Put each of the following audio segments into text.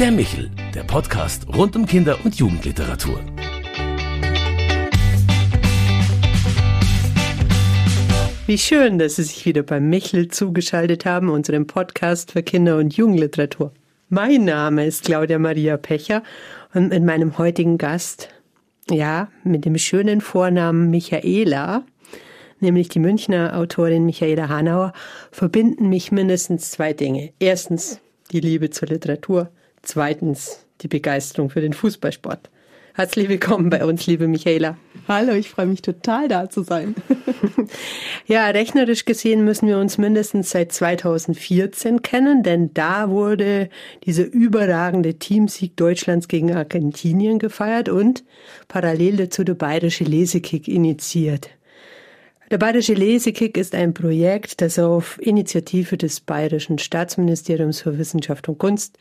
Der Michel, der Podcast rund um Kinder- und Jugendliteratur. Wie schön, dass Sie sich wieder beim Michel zugeschaltet haben, unserem Podcast für Kinder- und Jugendliteratur. Mein Name ist Claudia Maria Pecher und mit meinem heutigen Gast, ja, mit dem schönen Vornamen Michaela, nämlich die Münchner Autorin Michaela Hanauer, verbinden mich mindestens zwei Dinge. Erstens die Liebe zur Literatur, zweitens die Begeisterung für den Fußballsport. Herzlich willkommen bei uns, liebe Michaela. Hallo, ich freue mich total da zu sein. ja, rechnerisch gesehen müssen wir uns mindestens seit 2014 kennen, denn da wurde dieser überragende Teamsieg Deutschlands gegen Argentinien gefeiert und parallel dazu der Bayerische Lesekick initiiert. Der Bayerische Lesekick ist ein Projekt, das auf Initiative des Bayerischen Staatsministeriums für Wissenschaft und Kunst,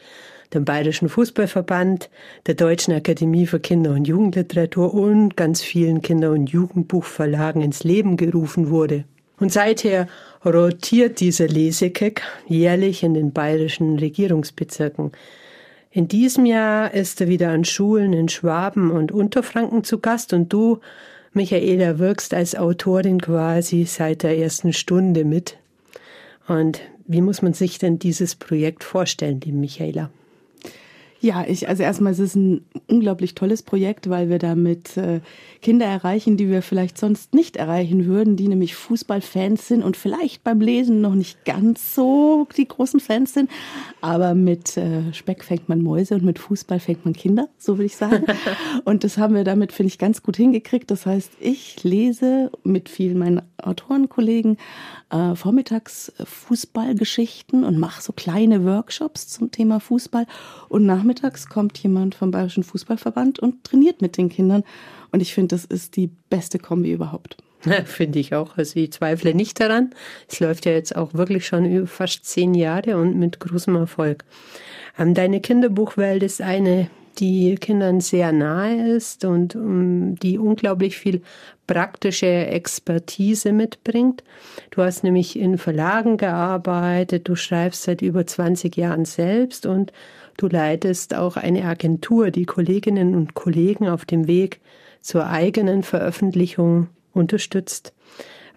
dem Bayerischen Fußballverband, der Deutschen Akademie für Kinder- und Jugendliteratur und ganz vielen Kinder- und Jugendbuchverlagen ins Leben gerufen wurde. Und seither rotiert dieser Lesekick jährlich in den bayerischen Regierungsbezirken. In diesem Jahr ist er wieder an Schulen in Schwaben und Unterfranken zu Gast und du Michaela wirkst als Autorin quasi seit der ersten Stunde mit. Und wie muss man sich denn dieses Projekt vorstellen, die Michaela? Ja, ich, also erstmal ist es ein unglaublich tolles Projekt, weil wir damit äh, Kinder erreichen, die wir vielleicht sonst nicht erreichen würden, die nämlich Fußballfans sind und vielleicht beim Lesen noch nicht ganz so die großen Fans sind. Aber mit äh, Speck fängt man Mäuse und mit Fußball fängt man Kinder, so will ich sagen. und das haben wir damit, finde ich, ganz gut hingekriegt. Das heißt, ich lese mit vielen meinen Autorenkollegen äh, vormittags Fußballgeschichten und mache so kleine Workshops zum Thema Fußball. Und nachmittags kommt jemand vom Bayerischen Fußballverband und trainiert mit den Kindern. Und ich finde, das ist die beste Kombi überhaupt. Ja, finde ich auch. Also ich zweifle nicht daran. Es läuft ja jetzt auch wirklich schon über fast zehn Jahre und mit großem Erfolg. Ähm, deine Kinderbuchwelt ist eine die Kindern sehr nahe ist und um, die unglaublich viel praktische Expertise mitbringt. Du hast nämlich in Verlagen gearbeitet, du schreibst seit über 20 Jahren selbst und du leitest auch eine Agentur, die Kolleginnen und Kollegen auf dem Weg zur eigenen Veröffentlichung unterstützt.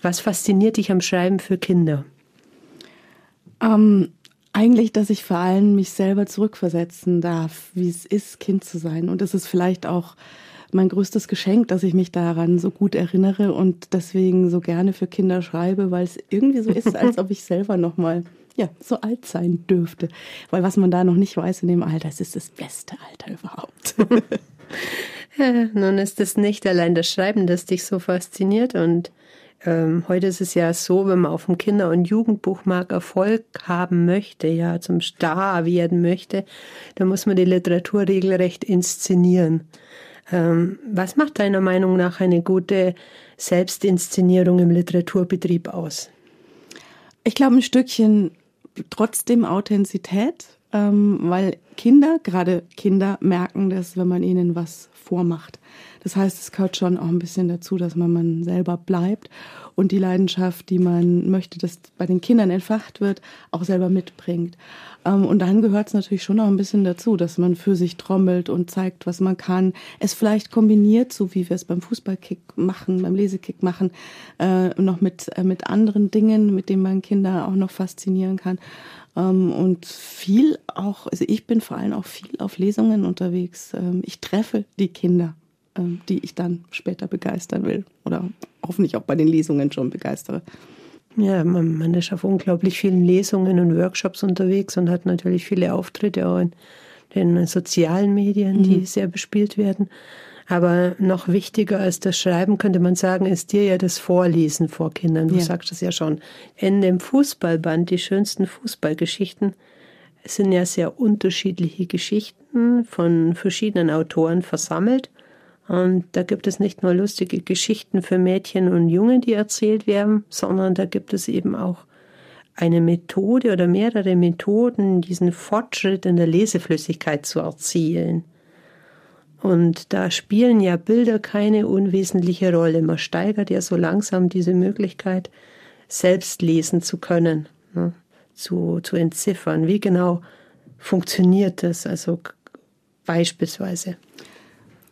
Was fasziniert dich am Schreiben für Kinder? Ähm, eigentlich, dass ich vor allem mich selber zurückversetzen darf, wie es ist, Kind zu sein. Und es ist vielleicht auch mein größtes Geschenk, dass ich mich daran so gut erinnere und deswegen so gerne für Kinder schreibe, weil es irgendwie so ist, als ob ich selber noch mal ja, so alt sein dürfte. Weil was man da noch nicht weiß in dem Alter, es ist das beste Alter überhaupt. ja, nun ist es nicht allein das Schreiben, das dich so fasziniert und ähm, heute ist es ja so, wenn man auf dem Kinder- und Jugendbuchmarkt Erfolg haben möchte, ja, zum Star werden möchte, dann muss man die Literatur regelrecht inszenieren. Ähm, was macht deiner Meinung nach eine gute Selbstinszenierung im Literaturbetrieb aus? Ich glaube ein Stückchen trotzdem Authentizität, ähm, weil Kinder, gerade Kinder, merken das, wenn man ihnen was vormacht. Das heißt, es gehört schon auch ein bisschen dazu, dass man man selber bleibt und die Leidenschaft, die man möchte, dass bei den Kindern entfacht wird, auch selber mitbringt. Ähm, und dann gehört es natürlich schon auch ein bisschen dazu, dass man für sich trommelt und zeigt, was man kann. Es vielleicht kombiniert, so wie wir es beim Fußballkick machen, beim Lesekick machen, äh, noch mit, äh, mit anderen Dingen, mit denen man Kinder auch noch faszinieren kann. Ähm, und viel auch, also ich bin vor allem auch viel auf Lesungen unterwegs. Ähm, ich treffe die Kinder, ähm, die ich dann später begeistern will oder hoffentlich auch bei den Lesungen schon begeistere. Ja, man, man ist auf unglaublich vielen Lesungen und Workshops unterwegs und hat natürlich viele Auftritte auch in den sozialen Medien, die mhm. sehr bespielt werden. Aber noch wichtiger als das Schreiben, könnte man sagen, ist dir ja das Vorlesen vor Kindern. Du ja. sagst es ja schon. In dem Fußballband, die schönsten Fußballgeschichten, sind ja sehr unterschiedliche Geschichten von verschiedenen Autoren versammelt. Und da gibt es nicht nur lustige Geschichten für Mädchen und Jungen, die erzählt werden, sondern da gibt es eben auch eine Methode oder mehrere Methoden, diesen Fortschritt in der Leseflüssigkeit zu erzielen. Und da spielen ja Bilder keine unwesentliche Rolle. Man steigert ja so langsam diese Möglichkeit, selbst lesen zu können, ne? Zu, zu entziffern. Wie genau funktioniert das? Also beispielsweise.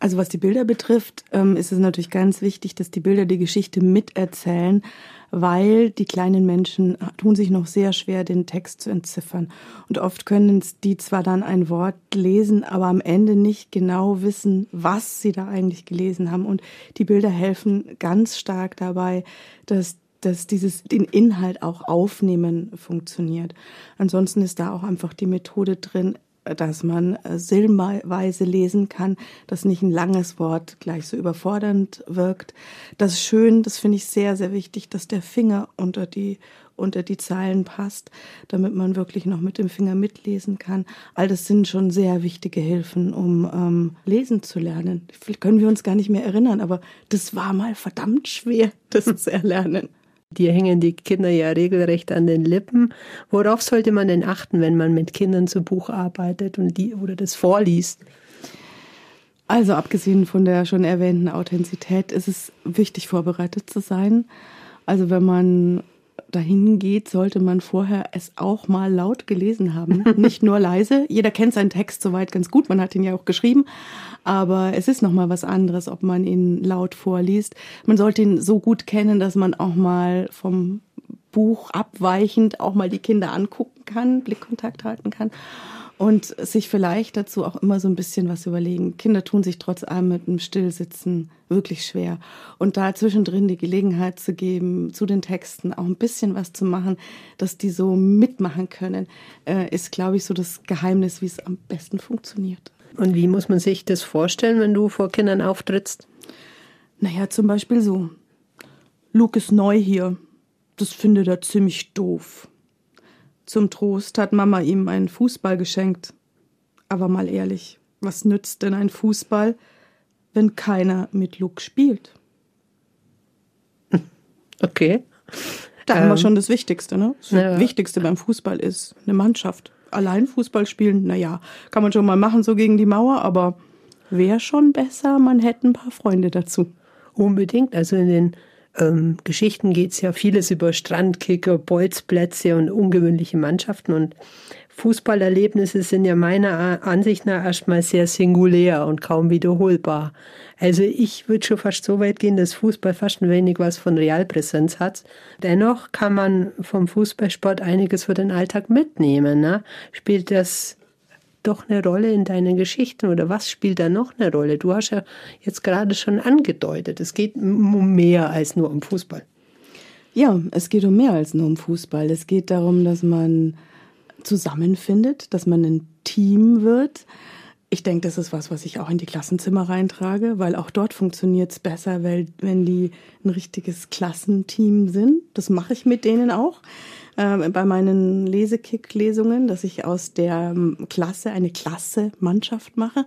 Also was die Bilder betrifft, ähm, ist es natürlich ganz wichtig, dass die Bilder die Geschichte miterzählen, weil die kleinen Menschen tun sich noch sehr schwer, den Text zu entziffern. Und oft können die zwar dann ein Wort lesen, aber am Ende nicht genau wissen, was sie da eigentlich gelesen haben. Und die Bilder helfen ganz stark dabei, dass dass dieses den Inhalt auch aufnehmen funktioniert. Ansonsten ist da auch einfach die Methode drin, dass man äh, silbenweise lesen kann, dass nicht ein langes Wort gleich so überfordernd wirkt. Das ist schön, das finde ich sehr, sehr wichtig, dass der Finger unter die, unter die Zeilen passt, damit man wirklich noch mit dem Finger mitlesen kann. All das sind schon sehr wichtige Hilfen, um ähm, lesen zu lernen. Vielleicht können wir uns gar nicht mehr erinnern, aber das war mal verdammt schwer, das zu erlernen. Die hängen die Kinder ja regelrecht an den Lippen. Worauf sollte man denn achten, wenn man mit Kindern zu Buch arbeitet und die oder das vorliest? Also abgesehen von der schon erwähnten Authentizität ist es wichtig, vorbereitet zu sein. Also wenn man dahin geht, sollte man vorher es auch mal laut gelesen haben, nicht nur leise. Jeder kennt seinen Text soweit ganz gut, man hat ihn ja auch geschrieben, aber es ist noch mal was anderes, ob man ihn laut vorliest. Man sollte ihn so gut kennen, dass man auch mal vom Buch abweichend auch mal die Kinder angucken kann, Blickkontakt halten kann und sich vielleicht dazu auch immer so ein bisschen was überlegen. Kinder tun sich trotz allem mit dem Stillsitzen wirklich schwer. Und da zwischendrin die Gelegenheit zu geben, zu den Texten auch ein bisschen was zu machen, dass die so mitmachen können, äh, ist, glaube ich, so das Geheimnis, wie es am besten funktioniert. Und wie muss man sich das vorstellen, wenn du vor Kindern auftrittst? Naja, zum Beispiel so. Luke ist neu hier. Das findet er ziemlich doof. Zum Trost hat Mama ihm einen Fußball geschenkt. Aber mal ehrlich, was nützt denn ein Fußball, wenn keiner mit Luke spielt? Okay. Da ähm, haben wir ähm, schon das Wichtigste, ne? Das ja. Wichtigste beim Fußball ist eine Mannschaft. Allein Fußball spielen, naja, kann man schon mal machen, so gegen die Mauer, aber wäre schon besser, man hätte ein paar Freunde dazu. Unbedingt. Also in den ähm, Geschichten geht es ja vieles über Strandkicker, Bolzplätze und ungewöhnliche Mannschaften. Und Fußballerlebnisse sind ja meiner Ansicht nach erstmal sehr singulär und kaum wiederholbar. Also ich würde schon fast so weit gehen, dass Fußball fast ein wenig was von Realpräsenz hat. Dennoch kann man vom Fußballsport einiges für den Alltag mitnehmen. Ne? Spielt das doch eine Rolle in deinen Geschichten oder was spielt da noch eine Rolle? Du hast ja jetzt gerade schon angedeutet, es geht um mehr als nur um Fußball. Ja, es geht um mehr als nur um Fußball. Es geht darum, dass man zusammenfindet, dass man ein Team wird. Ich denke, das ist was, was ich auch in die Klassenzimmer reintrage, weil auch dort funktioniert es besser, weil, wenn die ein richtiges Klassenteam sind. Das mache ich mit denen auch äh, bei meinen Lesekick-Lesungen, dass ich aus der ähm, Klasse eine Klasse-Mannschaft mache.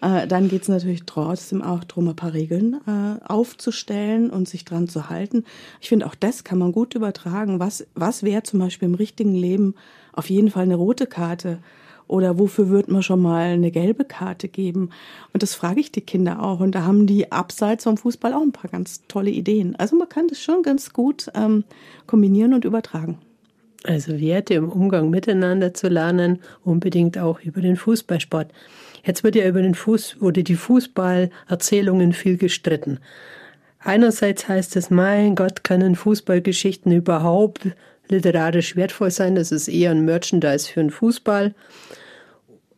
Äh, dann geht es natürlich trotzdem auch darum, ein paar Regeln äh, aufzustellen und sich dran zu halten. Ich finde, auch das kann man gut übertragen. Was, was wäre zum Beispiel im richtigen Leben auf jeden Fall eine rote Karte? Oder wofür wird man schon mal eine gelbe Karte geben? Und das frage ich die Kinder auch. Und da haben die abseits vom Fußball auch ein paar ganz tolle Ideen. Also man kann das schon ganz gut ähm, kombinieren und übertragen. Also Werte im Umgang miteinander zu lernen, unbedingt auch über den Fußballsport. Jetzt wird ja über den Fuß oder die Fußballerzählungen viel gestritten. Einerseits heißt es, mein Gott, können Fußballgeschichten überhaupt literarisch wertvoll sein? Das ist eher ein Merchandise für den Fußball.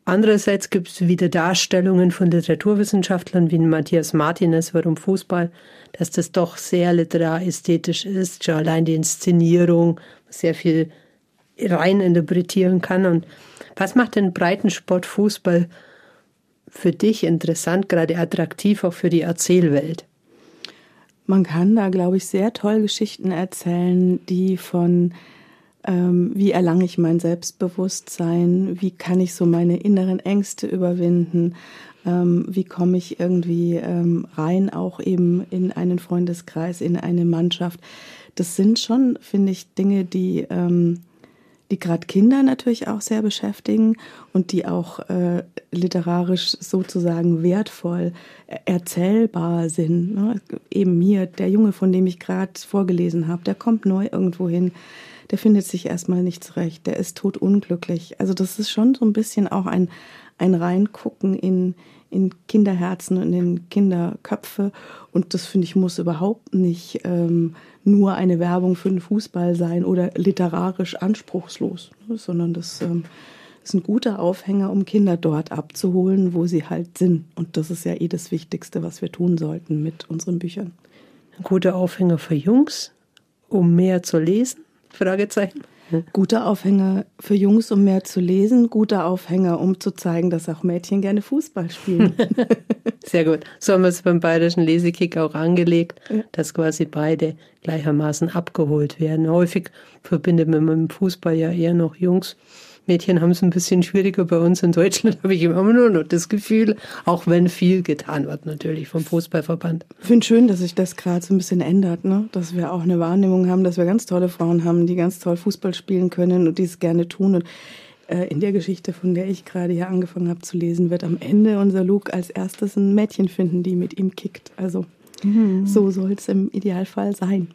Andererseits gibt es wieder Darstellungen von Literaturwissenschaftlern wie Matthias Martinez warum Fußball, dass das doch sehr literästhetisch ist, schon allein die Inszenierung, sehr viel rein interpretieren kann. Und was macht den Breitensport Fußball für dich interessant, gerade attraktiv auch für die Erzählwelt? Man kann da, glaube ich, sehr toll Geschichten erzählen, die von ähm, wie erlange ich mein Selbstbewusstsein, wie kann ich so meine inneren Ängste überwinden, ähm, wie komme ich irgendwie ähm, rein, auch eben in einen Freundeskreis, in eine Mannschaft. Das sind schon, finde ich, Dinge, die, ähm, die gerade Kinder natürlich auch sehr beschäftigen und die auch äh, literarisch sozusagen wertvoll erzählbar sind. Ne? Eben mir, der Junge, von dem ich gerade vorgelesen habe, der kommt neu irgendwo hin der findet sich erstmal nicht zurecht, der ist totunglücklich. Also das ist schon so ein bisschen auch ein, ein Reingucken in, in Kinderherzen und in Kinderköpfe. Und das finde ich muss überhaupt nicht ähm, nur eine Werbung für den Fußball sein oder literarisch anspruchslos, ne, sondern das ähm, ist ein guter Aufhänger, um Kinder dort abzuholen, wo sie halt sind. Und das ist ja eh das Wichtigste, was wir tun sollten mit unseren Büchern. Ein guter Aufhänger für Jungs, um mehr zu lesen? Fragezeichen. Guter Aufhänger für Jungs, um mehr zu lesen. Guter Aufhänger, um zu zeigen, dass auch Mädchen gerne Fußball spielen. Sehr gut. So haben wir es beim Bayerischen Lesekick auch angelegt, ja. dass quasi beide gleichermaßen abgeholt werden. Häufig verbindet man mit dem Fußball ja eher noch Jungs. Mädchen haben es ein bisschen schwieriger bei uns in Deutschland, habe ich immer nur noch das Gefühl, auch wenn viel getan wird natürlich vom Fußballverband. Ich finde schön, dass sich das gerade so ein bisschen ändert, ne? dass wir auch eine Wahrnehmung haben, dass wir ganz tolle Frauen haben, die ganz toll Fußball spielen können und die es gerne tun. Und äh, in der Geschichte, von der ich gerade hier angefangen habe zu lesen, wird am Ende unser Luke als erstes ein Mädchen finden, die mit ihm kickt. Also mhm. so soll es im Idealfall sein.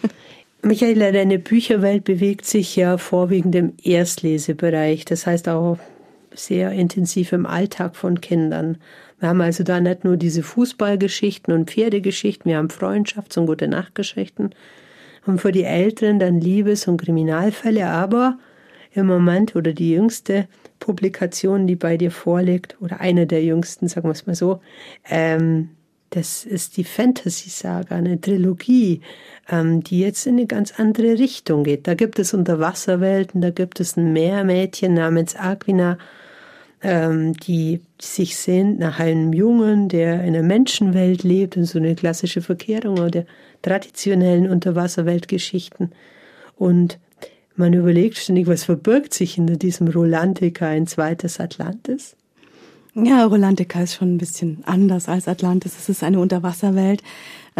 Michaela, deine Bücherwelt bewegt sich ja vorwiegend im Erstlesebereich, das heißt auch sehr intensiv im Alltag von Kindern. Wir haben also da nicht nur diese Fußballgeschichten und Pferdegeschichten, wir haben Freundschafts- und gute Nachtgeschichten und für die Älteren dann Liebes- und Kriminalfälle, aber im Moment oder die jüngste Publikation, die bei dir vorliegt, oder eine der jüngsten, sagen wir es mal so, ähm, das ist die Fantasy-Saga, eine Trilogie, ähm, die jetzt in eine ganz andere Richtung geht. Da gibt es Unterwasserwelten, da gibt es ein Meermädchen namens Aquina, ähm, die sich sehnt nach einem Jungen, der in einer Menschenwelt lebt, in so eine klassische Verkehrung der traditionellen Unterwasserweltgeschichten. Und man überlegt ständig, was verbirgt sich hinter diesem Rolantica, ein zweites Atlantis? Ja, Rolantica ist schon ein bisschen anders als Atlantis. Es ist eine Unterwasserwelt,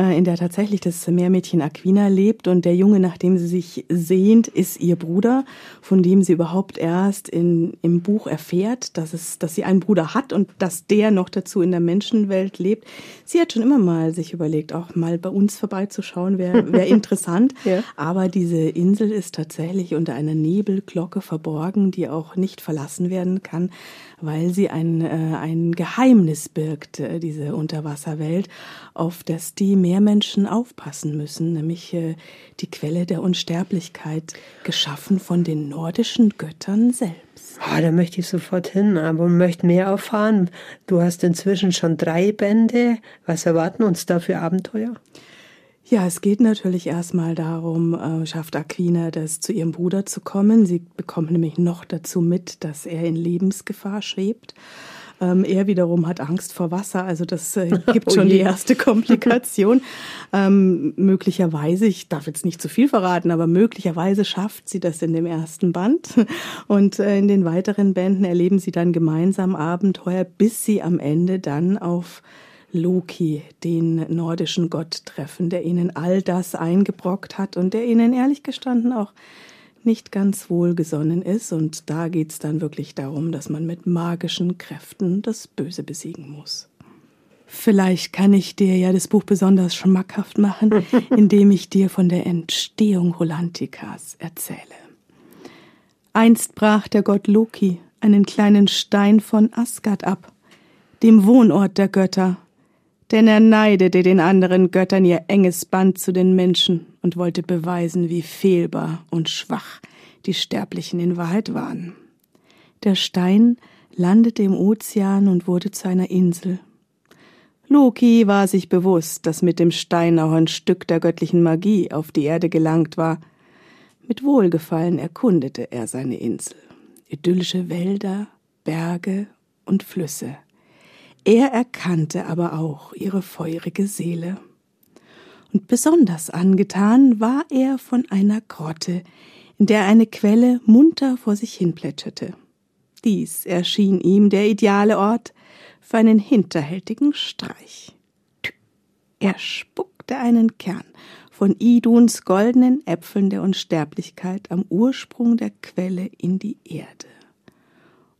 in der tatsächlich das Meermädchen Aquina lebt und der Junge, nach dem sie sich sehnt, ist ihr Bruder, von dem sie überhaupt erst in, im Buch erfährt, dass, es, dass sie einen Bruder hat und dass der noch dazu in der Menschenwelt lebt. Sie hat schon immer mal sich überlegt, auch mal bei uns vorbeizuschauen, wäre wär interessant. ja. Aber diese Insel ist tatsächlich unter einer Nebelglocke verborgen, die auch nicht verlassen werden kann, weil sie ein, äh, ein Geheimnis birgt, äh, diese Unterwasserwelt, auf das die Meermenschen aufpassen müssen, nämlich äh, die Quelle der Unsterblichkeit, geschaffen von den nordischen Göttern selbst. Oh, da möchte ich sofort hin, aber möchte mehr erfahren. Du hast inzwischen schon drei Bände. Was erwarten uns da für Abenteuer? Ja, es geht natürlich erstmal darum, äh, schafft Aquina das zu ihrem Bruder zu kommen. Sie bekommt nämlich noch dazu mit, dass er in Lebensgefahr schwebt. Ähm, er wiederum hat Angst vor Wasser, also das äh, gibt oh schon die erste Komplikation. ähm, möglicherweise, ich darf jetzt nicht zu viel verraten, aber möglicherweise schafft sie das in dem ersten Band. Und äh, in den weiteren Bänden erleben sie dann gemeinsam Abenteuer, bis sie am Ende dann auf Loki, den nordischen Gott, treffen, der ihnen all das eingebrockt hat und der ihnen ehrlich gestanden auch nicht ganz wohlgesonnen ist. Und da geht es dann wirklich darum, dass man mit magischen Kräften das Böse besiegen muss. Vielleicht kann ich dir ja das Buch besonders schmackhaft machen, indem ich dir von der Entstehung Rolantikas erzähle. Einst brach der Gott Loki einen kleinen Stein von Asgard ab, dem Wohnort der Götter, denn er neidete den anderen Göttern ihr enges Band zu den Menschen und wollte beweisen, wie fehlbar und schwach die Sterblichen in Wahrheit waren. Der Stein landete im Ozean und wurde zu einer Insel. Loki war sich bewusst, dass mit dem Stein auch ein Stück der göttlichen Magie auf die Erde gelangt war. Mit Wohlgefallen erkundete er seine Insel. Idyllische Wälder, Berge und Flüsse. Er erkannte aber auch ihre feurige Seele. Und besonders angetan war er von einer Grotte, in der eine Quelle munter vor sich hin plätscherte. Dies erschien ihm der ideale Ort für einen hinterhältigen Streich. Er spuckte einen Kern von Iduns goldenen Äpfeln der Unsterblichkeit am Ursprung der Quelle in die Erde.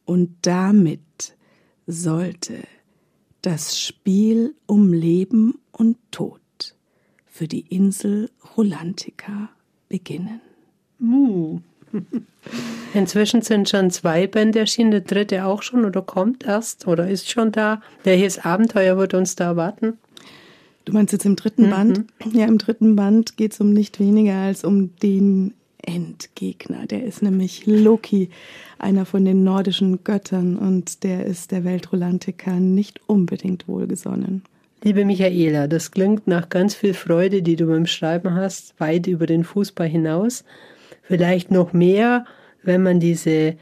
Und damit sollte das Spiel um Leben und Tod für die Insel Rolantica beginnen. Mu. Inzwischen sind schon zwei Bände erschienen, der dritte auch schon oder kommt erst oder ist schon da. Welches Abenteuer wird uns da erwarten? Du meinst jetzt im dritten mhm. Band? Ja, im dritten Band geht es um nicht weniger als um den Endgegner. Der ist nämlich Loki, einer von den nordischen Göttern und der ist der Weltrolantiker nicht unbedingt wohlgesonnen. Liebe Michaela, das klingt nach ganz viel Freude, die du beim Schreiben hast, weit über den Fußball hinaus. Vielleicht noch mehr, wenn man diese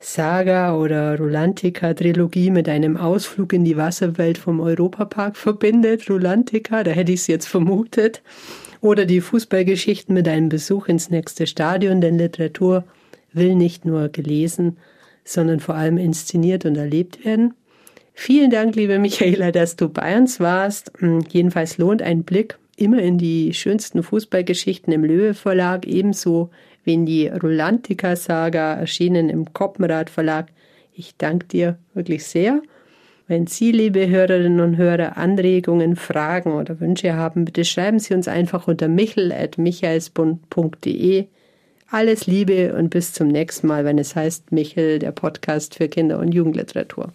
Saga oder Rolantica-Trilogie mit einem Ausflug in die Wasserwelt vom Europapark verbindet. Rolantica, da hätte ich es jetzt vermutet. Oder die Fußballgeschichten mit einem Besuch ins nächste Stadion, denn Literatur will nicht nur gelesen, sondern vor allem inszeniert und erlebt werden. Vielen Dank, liebe Michaela, dass du bei uns warst. Hm, jedenfalls lohnt ein Blick immer in die schönsten Fußballgeschichten im Löwe Verlag, ebenso wie in die Rolantica-Saga, erschienen im Koppenrad Verlag. Ich danke dir wirklich sehr. Wenn Sie, liebe Hörerinnen und Hörer, Anregungen, Fragen oder Wünsche haben, bitte schreiben Sie uns einfach unter michel.michaelsbund.de. Alles Liebe und bis zum nächsten Mal, wenn es heißt Michel, der Podcast für Kinder- und Jugendliteratur.